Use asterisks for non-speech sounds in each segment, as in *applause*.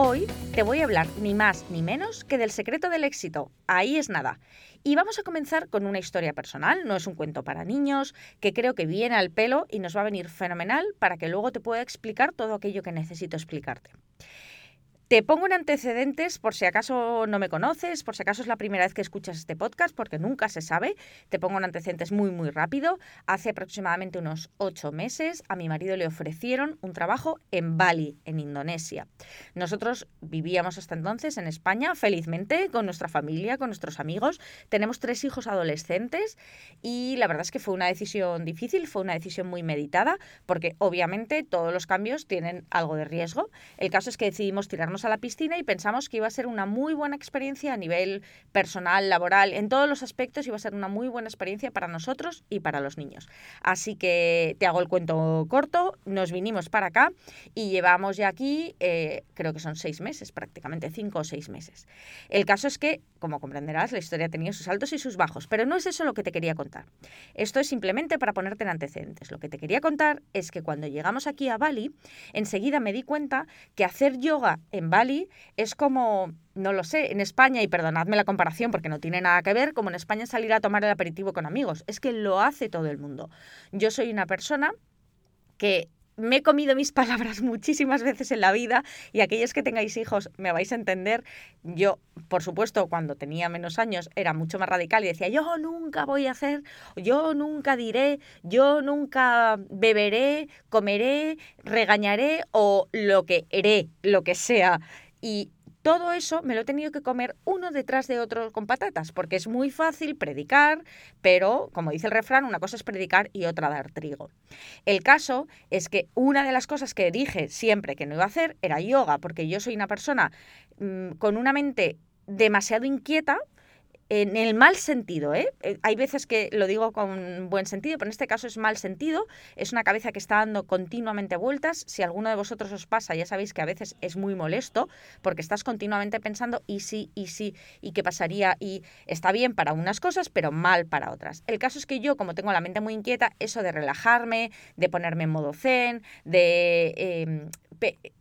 Hoy te voy a hablar ni más ni menos que del secreto del éxito. Ahí es nada. Y vamos a comenzar con una historia personal, no es un cuento para niños, que creo que viene al pelo y nos va a venir fenomenal para que luego te pueda explicar todo aquello que necesito explicarte. Te pongo en antecedentes por si acaso no me conoces, por si acaso es la primera vez que escuchas este podcast, porque nunca se sabe. Te pongo en antecedentes muy, muy rápido. Hace aproximadamente unos ocho meses a mi marido le ofrecieron un trabajo en Bali, en Indonesia. Nosotros vivíamos hasta entonces en España felizmente, con nuestra familia, con nuestros amigos. Tenemos tres hijos adolescentes y la verdad es que fue una decisión difícil, fue una decisión muy meditada, porque obviamente todos los cambios tienen algo de riesgo. El caso es que decidimos tirarnos a la piscina y pensamos que iba a ser una muy buena experiencia a nivel personal, laboral, en todos los aspectos iba a ser una muy buena experiencia para nosotros y para los niños. Así que te hago el cuento corto, nos vinimos para acá y llevamos ya aquí, eh, creo que son seis meses prácticamente, cinco o seis meses. El caso es que, como comprenderás, la historia ha tenido sus altos y sus bajos, pero no es eso lo que te quería contar. Esto es simplemente para ponerte en antecedentes. Lo que te quería contar es que cuando llegamos aquí a Bali, enseguida me di cuenta que hacer yoga en Bali es como, no lo sé, en España, y perdonadme la comparación porque no tiene nada que ver, como en España salir a tomar el aperitivo con amigos. Es que lo hace todo el mundo. Yo soy una persona que me he comido mis *laughs* palabras muchísimas veces en la vida y aquellos que tengáis hijos me vais a entender. Yo, por supuesto, cuando tenía menos años era mucho más radical y decía, yo nunca voy a hacer, yo nunca diré, yo nunca beberé, comeré, regañaré o lo que haré, lo que sea. Y todo eso me lo he tenido que comer uno detrás de otro con patatas, porque es muy fácil predicar, pero como dice el refrán, una cosa es predicar y otra dar trigo. El caso es que una de las cosas que dije siempre que no iba a hacer era yoga, porque yo soy una persona mmm, con una mente demasiado inquieta, en el mal sentido, ¿eh? ¿eh? Hay veces que lo digo con buen sentido, pero en este caso es mal sentido. Es una cabeza que está dando continuamente vueltas. Si alguno de vosotros os pasa, ya sabéis que a veces es muy molesto porque estás continuamente pensando y sí, y sí, y qué pasaría, y está bien para unas cosas, pero mal para otras. El caso es que yo, como tengo la mente muy inquieta, eso de relajarme, de ponerme en modo zen, de... Eh,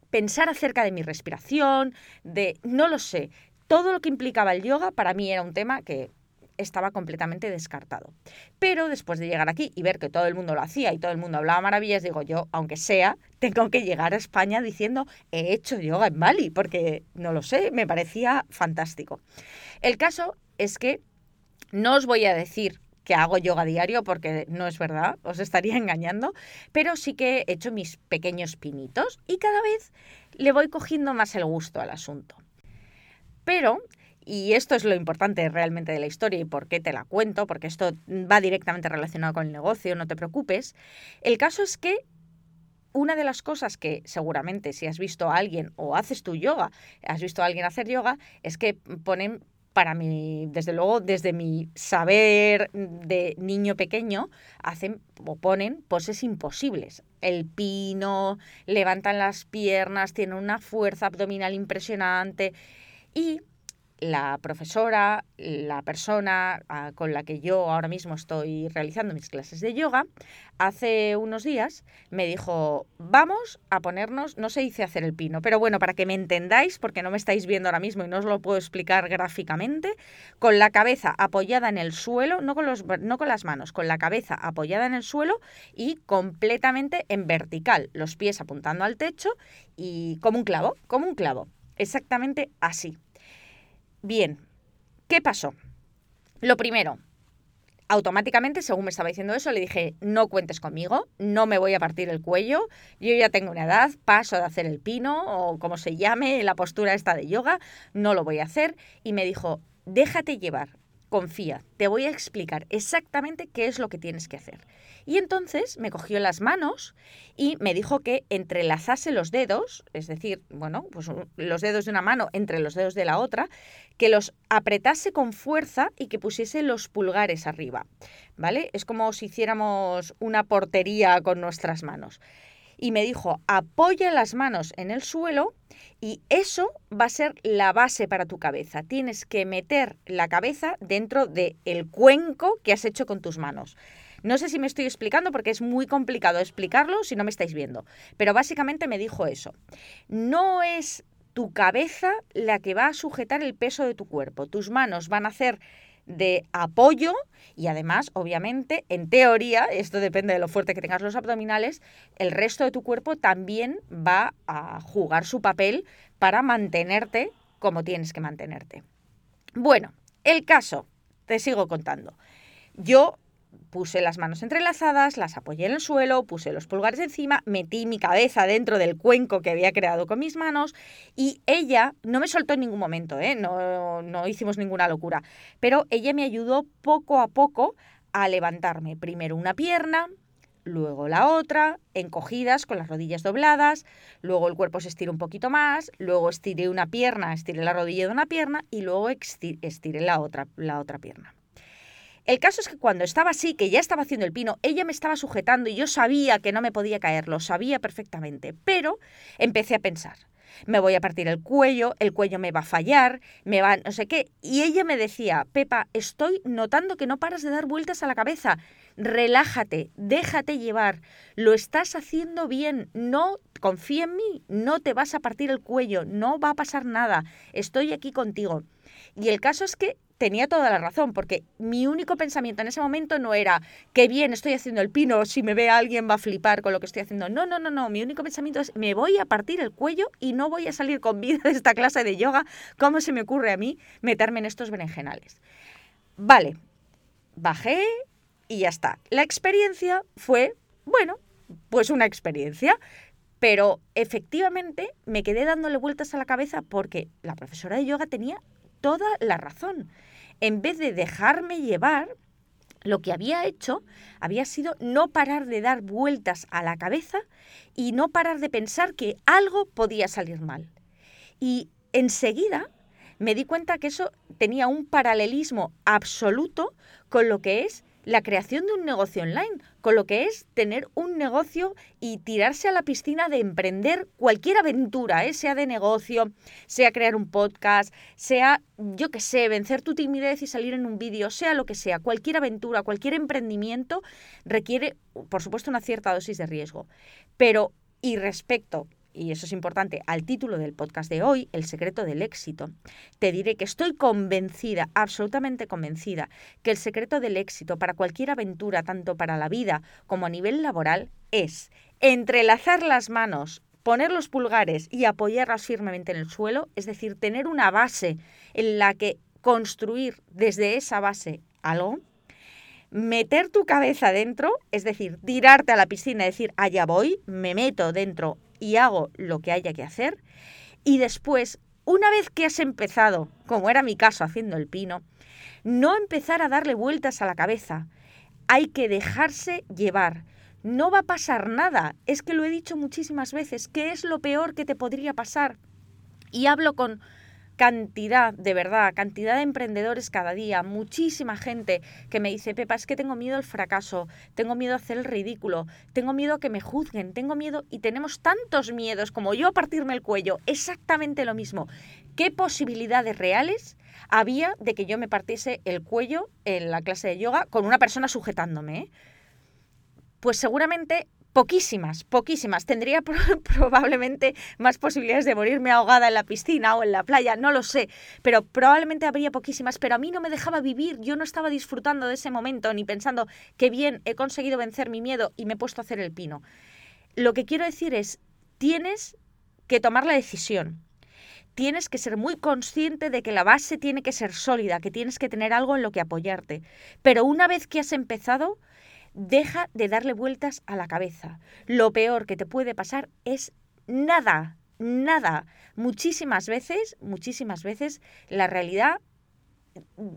pensar acerca de mi respiración, de, no lo sé, todo lo que implicaba el yoga para mí era un tema que estaba completamente descartado. Pero después de llegar aquí y ver que todo el mundo lo hacía y todo el mundo hablaba maravillas, digo yo, aunque sea, tengo que llegar a España diciendo he hecho yoga en Bali, porque no lo sé, me parecía fantástico. El caso es que no os voy a decir que hago yoga diario porque no es verdad, os estaría engañando, pero sí que he hecho mis pequeños pinitos y cada vez le voy cogiendo más el gusto al asunto. Pero, y esto es lo importante realmente de la historia y por qué te la cuento, porque esto va directamente relacionado con el negocio, no te preocupes, el caso es que una de las cosas que seguramente si has visto a alguien o haces tu yoga, has visto a alguien hacer yoga, es que ponen para mí, desde luego, desde mi saber de niño pequeño, hacen o ponen poses imposibles. El pino, levantan las piernas, tienen una fuerza abdominal impresionante. Y la profesora, la persona ah, con la que yo ahora mismo estoy realizando mis clases de yoga, hace unos días me dijo, vamos a ponernos, no se dice hacer el pino, pero bueno, para que me entendáis, porque no me estáis viendo ahora mismo y no os lo puedo explicar gráficamente, con la cabeza apoyada en el suelo, no con, los, no con las manos, con la cabeza apoyada en el suelo y completamente en vertical, los pies apuntando al techo y como un clavo, como un clavo, exactamente así. Bien, ¿qué pasó? Lo primero, automáticamente, según me estaba diciendo eso, le dije, no cuentes conmigo, no me voy a partir el cuello, yo ya tengo una edad, paso de hacer el pino o como se llame, la postura esta de yoga, no lo voy a hacer. Y me dijo, déjate llevar, confía, te voy a explicar exactamente qué es lo que tienes que hacer. Y entonces me cogió las manos y me dijo que entrelazase los dedos, es decir, bueno, pues los dedos de una mano entre los dedos de la otra, que los apretase con fuerza y que pusiese los pulgares arriba, ¿vale? Es como si hiciéramos una portería con nuestras manos y me dijo, apoya las manos en el suelo y eso va a ser la base para tu cabeza. Tienes que meter la cabeza dentro del el cuenco que has hecho con tus manos. No sé si me estoy explicando porque es muy complicado explicarlo si no me estáis viendo, pero básicamente me dijo eso. No es tu cabeza la que va a sujetar el peso de tu cuerpo. Tus manos van a hacer de apoyo y además, obviamente, en teoría, esto depende de lo fuerte que tengas los abdominales, el resto de tu cuerpo también va a jugar su papel para mantenerte como tienes que mantenerte. Bueno, el caso, te sigo contando. Yo puse las manos entrelazadas, las apoyé en el suelo, puse los pulgares encima, metí mi cabeza dentro del cuenco que había creado con mis manos y ella no me soltó en ningún momento, ¿eh? no, no hicimos ninguna locura, pero ella me ayudó poco a poco a levantarme. Primero una pierna, luego la otra, encogidas con las rodillas dobladas, luego el cuerpo se estira un poquito más, luego estiré una pierna, estiré la rodilla de una pierna y luego estiré la otra, la otra pierna. El caso es que cuando estaba así, que ya estaba haciendo el pino, ella me estaba sujetando y yo sabía que no me podía caer, lo sabía perfectamente, pero empecé a pensar, me voy a partir el cuello, el cuello me va a fallar, me va no sé qué. Y ella me decía, Pepa, estoy notando que no paras de dar vueltas a la cabeza, relájate, déjate llevar, lo estás haciendo bien, no confía en mí, no te vas a partir el cuello, no va a pasar nada, estoy aquí contigo. Y el caso es que tenía toda la razón, porque mi único pensamiento en ese momento no era, qué bien estoy haciendo el pino, si me ve alguien va a flipar con lo que estoy haciendo. No, no, no, no, mi único pensamiento es, me voy a partir el cuello y no voy a salir con vida de esta clase de yoga. ¿Cómo se me ocurre a mí meterme en estos berenjenales? Vale, bajé y ya está. La experiencia fue, bueno, pues una experiencia. Pero efectivamente me quedé dándole vueltas a la cabeza porque la profesora de yoga tenía toda la razón. En vez de dejarme llevar, lo que había hecho había sido no parar de dar vueltas a la cabeza y no parar de pensar que algo podía salir mal. Y enseguida me di cuenta que eso tenía un paralelismo absoluto con lo que es la creación de un negocio online, con lo que es tener un negocio y tirarse a la piscina de emprender cualquier aventura, ¿eh? sea de negocio, sea crear un podcast, sea, yo qué sé, vencer tu timidez y salir en un vídeo, sea lo que sea, cualquier aventura, cualquier emprendimiento requiere, por supuesto, una cierta dosis de riesgo. Pero, y respecto y eso es importante, al título del podcast de hoy, El secreto del éxito, te diré que estoy convencida, absolutamente convencida, que el secreto del éxito para cualquier aventura, tanto para la vida como a nivel laboral, es entrelazar las manos, poner los pulgares y apoyarlas firmemente en el suelo, es decir, tener una base en la que construir desde esa base algo, meter tu cabeza dentro, es decir, tirarte a la piscina decir, allá voy, me meto dentro y hago lo que haya que hacer. Y después, una vez que has empezado, como era mi caso haciendo el pino, no empezar a darle vueltas a la cabeza. Hay que dejarse llevar. No va a pasar nada. Es que lo he dicho muchísimas veces. ¿Qué es lo peor que te podría pasar? Y hablo con cantidad, de verdad, cantidad de emprendedores cada día, muchísima gente que me dice, Pepa, es que tengo miedo al fracaso, tengo miedo a hacer el ridículo, tengo miedo a que me juzguen, tengo miedo y tenemos tantos miedos como yo a partirme el cuello, exactamente lo mismo. ¿Qué posibilidades reales había de que yo me partiese el cuello en la clase de yoga con una persona sujetándome? Eh? Pues seguramente Poquísimas, poquísimas. Tendría *laughs* probablemente más posibilidades de morirme ahogada en la piscina o en la playa, no lo sé, pero probablemente habría poquísimas, pero a mí no me dejaba vivir, yo no estaba disfrutando de ese momento ni pensando que bien, he conseguido vencer mi miedo y me he puesto a hacer el pino. Lo que quiero decir es, tienes que tomar la decisión. Tienes que ser muy consciente de que la base tiene que ser sólida, que tienes que tener algo en lo que apoyarte. Pero una vez que has empezado, deja de darle vueltas a la cabeza. Lo peor que te puede pasar es nada, nada. Muchísimas veces, muchísimas veces, la realidad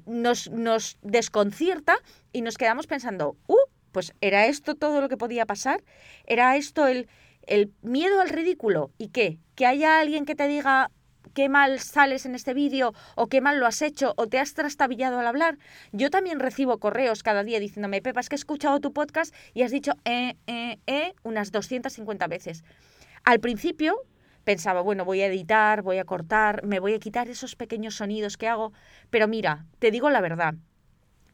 nos, nos desconcierta y nos quedamos pensando, uh, pues era esto todo lo que podía pasar, era esto el, el miedo al ridículo y qué, que haya alguien que te diga qué mal sales en este vídeo o qué mal lo has hecho o te has trastabillado al hablar. Yo también recibo correos cada día diciéndome, Pepa, es que he escuchado tu podcast y has dicho eh, eh, eh unas 250 veces. Al principio pensaba, bueno, voy a editar, voy a cortar, me voy a quitar esos pequeños sonidos que hago, pero mira, te digo la verdad,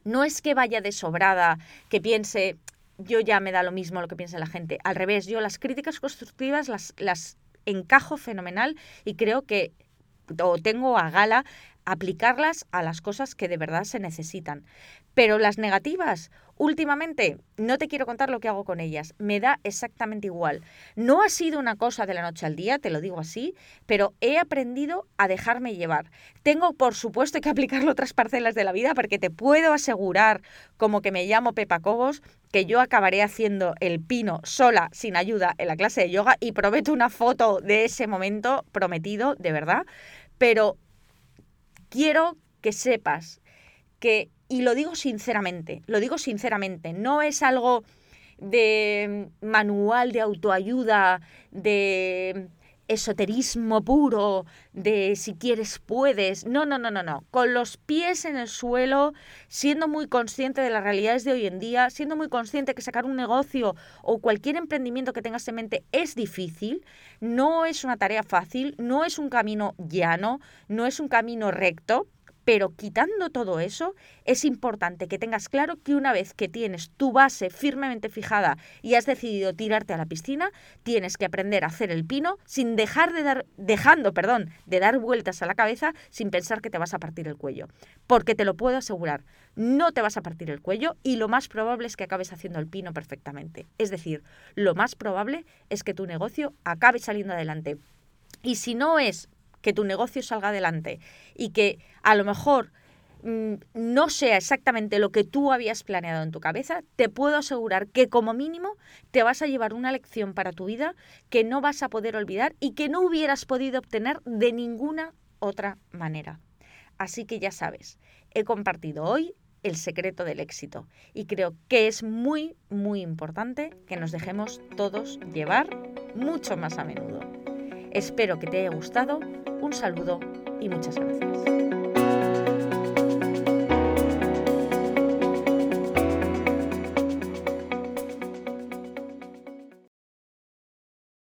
no es que vaya de sobrada, que piense, yo ya me da lo mismo lo que piensa la gente. Al revés, yo las críticas constructivas las, las encajo fenomenal y creo que o tengo a gala aplicarlas a las cosas que de verdad se necesitan. Pero las negativas, últimamente, no te quiero contar lo que hago con ellas, me da exactamente igual. No ha sido una cosa de la noche al día, te lo digo así, pero he aprendido a dejarme llevar. Tengo, por supuesto, que *laughs* aplicarlo a otras parcelas de la vida porque te puedo asegurar, como que me llamo Pepa Cobos, que yo acabaré haciendo el pino sola, sin ayuda, en la clase de yoga y prometo una foto de ese momento prometido, de verdad. Pero quiero que sepas que, y lo digo sinceramente, lo digo sinceramente, no es algo de manual de autoayuda, de esoterismo puro, de si quieres puedes. No, no, no, no, no. Con los pies en el suelo, siendo muy consciente de las realidades de hoy en día, siendo muy consciente que sacar un negocio o cualquier emprendimiento que tengas en mente es difícil, no es una tarea fácil, no es un camino llano, no es un camino recto. Pero quitando todo eso, es importante que tengas claro que una vez que tienes tu base firmemente fijada y has decidido tirarte a la piscina, tienes que aprender a hacer el pino sin dejar de dar, dejando, perdón, de dar vueltas a la cabeza sin pensar que te vas a partir el cuello. Porque te lo puedo asegurar, no te vas a partir el cuello y lo más probable es que acabes haciendo el pino perfectamente. Es decir, lo más probable es que tu negocio acabe saliendo adelante. Y si no es que tu negocio salga adelante y que a lo mejor mm, no sea exactamente lo que tú habías planeado en tu cabeza, te puedo asegurar que como mínimo te vas a llevar una lección para tu vida que no vas a poder olvidar y que no hubieras podido obtener de ninguna otra manera. Así que ya sabes, he compartido hoy el secreto del éxito y creo que es muy, muy importante que nos dejemos todos llevar mucho más a menudo. Espero que te haya gustado un saludo y muchas gracias.